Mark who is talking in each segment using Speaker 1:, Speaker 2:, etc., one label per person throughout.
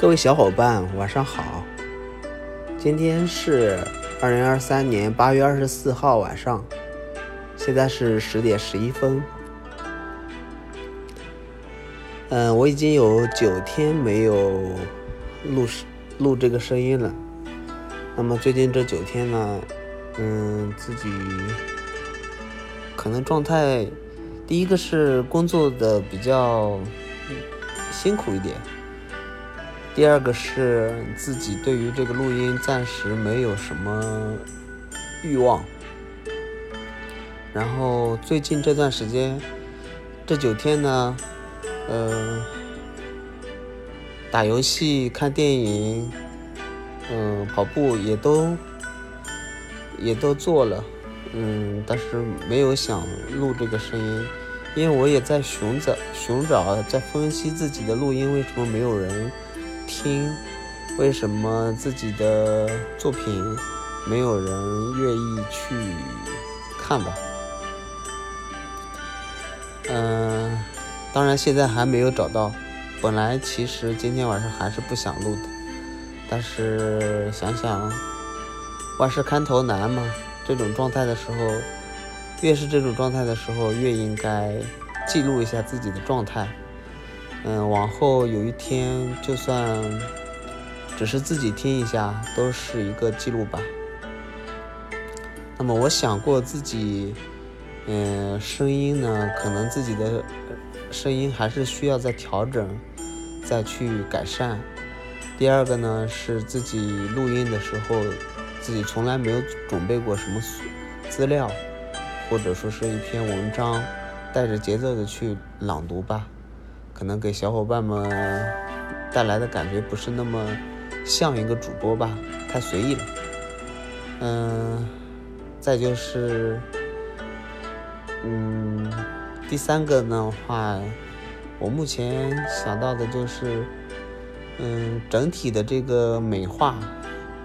Speaker 1: 各位小伙伴，晚上好。今天是二零二三年八月二十四号晚上，现在是十点十一分。嗯，我已经有九天没有录录这个声音了。那么最近这九天呢，嗯，自己可能状态，第一个是工作的比较辛苦一点。第二个是自己对于这个录音暂时没有什么欲望，然后最近这段时间，这九天呢，呃，打游戏、看电影，嗯，跑步也都也都做了，嗯，但是没有想录这个声音，因为我也在寻找寻找，在分析自己的录音为什么没有人。听，为什么自己的作品没有人愿意去看吧？嗯，当然现在还没有找到。本来其实今天晚上还是不想录的，但是想想万事开头难嘛，这种状态的时候，越是这种状态的时候，越应该记录一下自己的状态。嗯，往后有一天，就算只是自己听一下，都是一个记录吧。那么我想过自己，嗯，声音呢，可能自己的声音还是需要再调整，再去改善。第二个呢，是自己录音的时候，自己从来没有准备过什么资料，或者说是一篇文章，带着节奏的去朗读吧。可能给小伙伴们带来的感觉不是那么像一个主播吧，太随意了。嗯，再就是，嗯，第三个的话，我目前想到的就是，嗯，整体的这个美化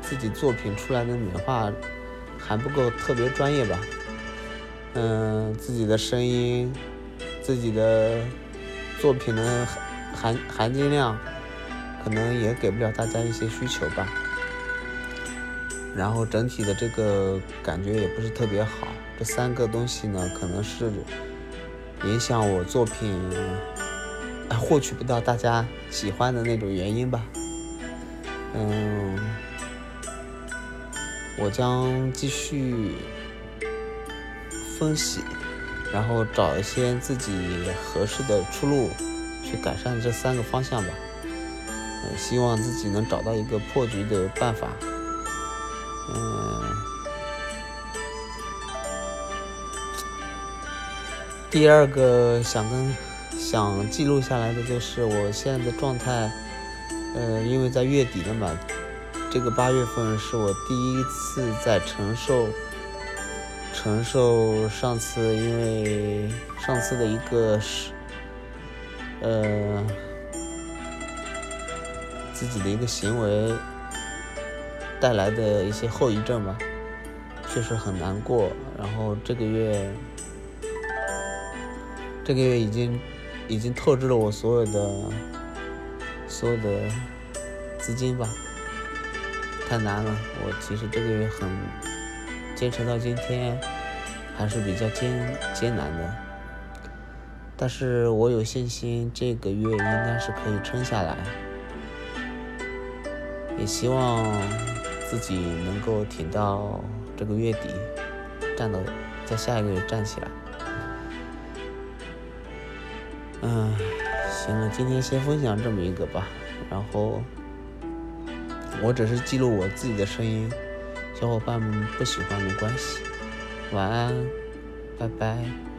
Speaker 1: 自己作品出来的美化还不够特别专业吧。嗯，自己的声音，自己的。作品的含含含金量可能也给不了大家一些需求吧，然后整体的这个感觉也不是特别好。这三个东西呢，可能是影响我作品获取不到大家喜欢的那种原因吧。嗯，我将继续分析。然后找一些自己合适的出路，去改善这三个方向吧。嗯，希望自己能找到一个破局的办法。嗯，第二个想跟想记录下来的就是我现在的状态。呃，因为在月底了嘛，这个八月份是我第一次在承受。承受上次因为上次的一个是，呃，自己的一个行为带来的一些后遗症吧，确实很难过。然后这个月，这个月已经已经透支了我所有的所有的资金吧，太难了。我其实这个月很坚持到今天。还是比较艰艰难的，但是我有信心这个月应该是可以撑下来，也希望自己能够挺到这个月底，站到在下一个月站起来。嗯，行了，今天先分享这么一个吧，然后我只是记录我自己的声音，小伙伴们不喜欢没关系。晚安，拜拜。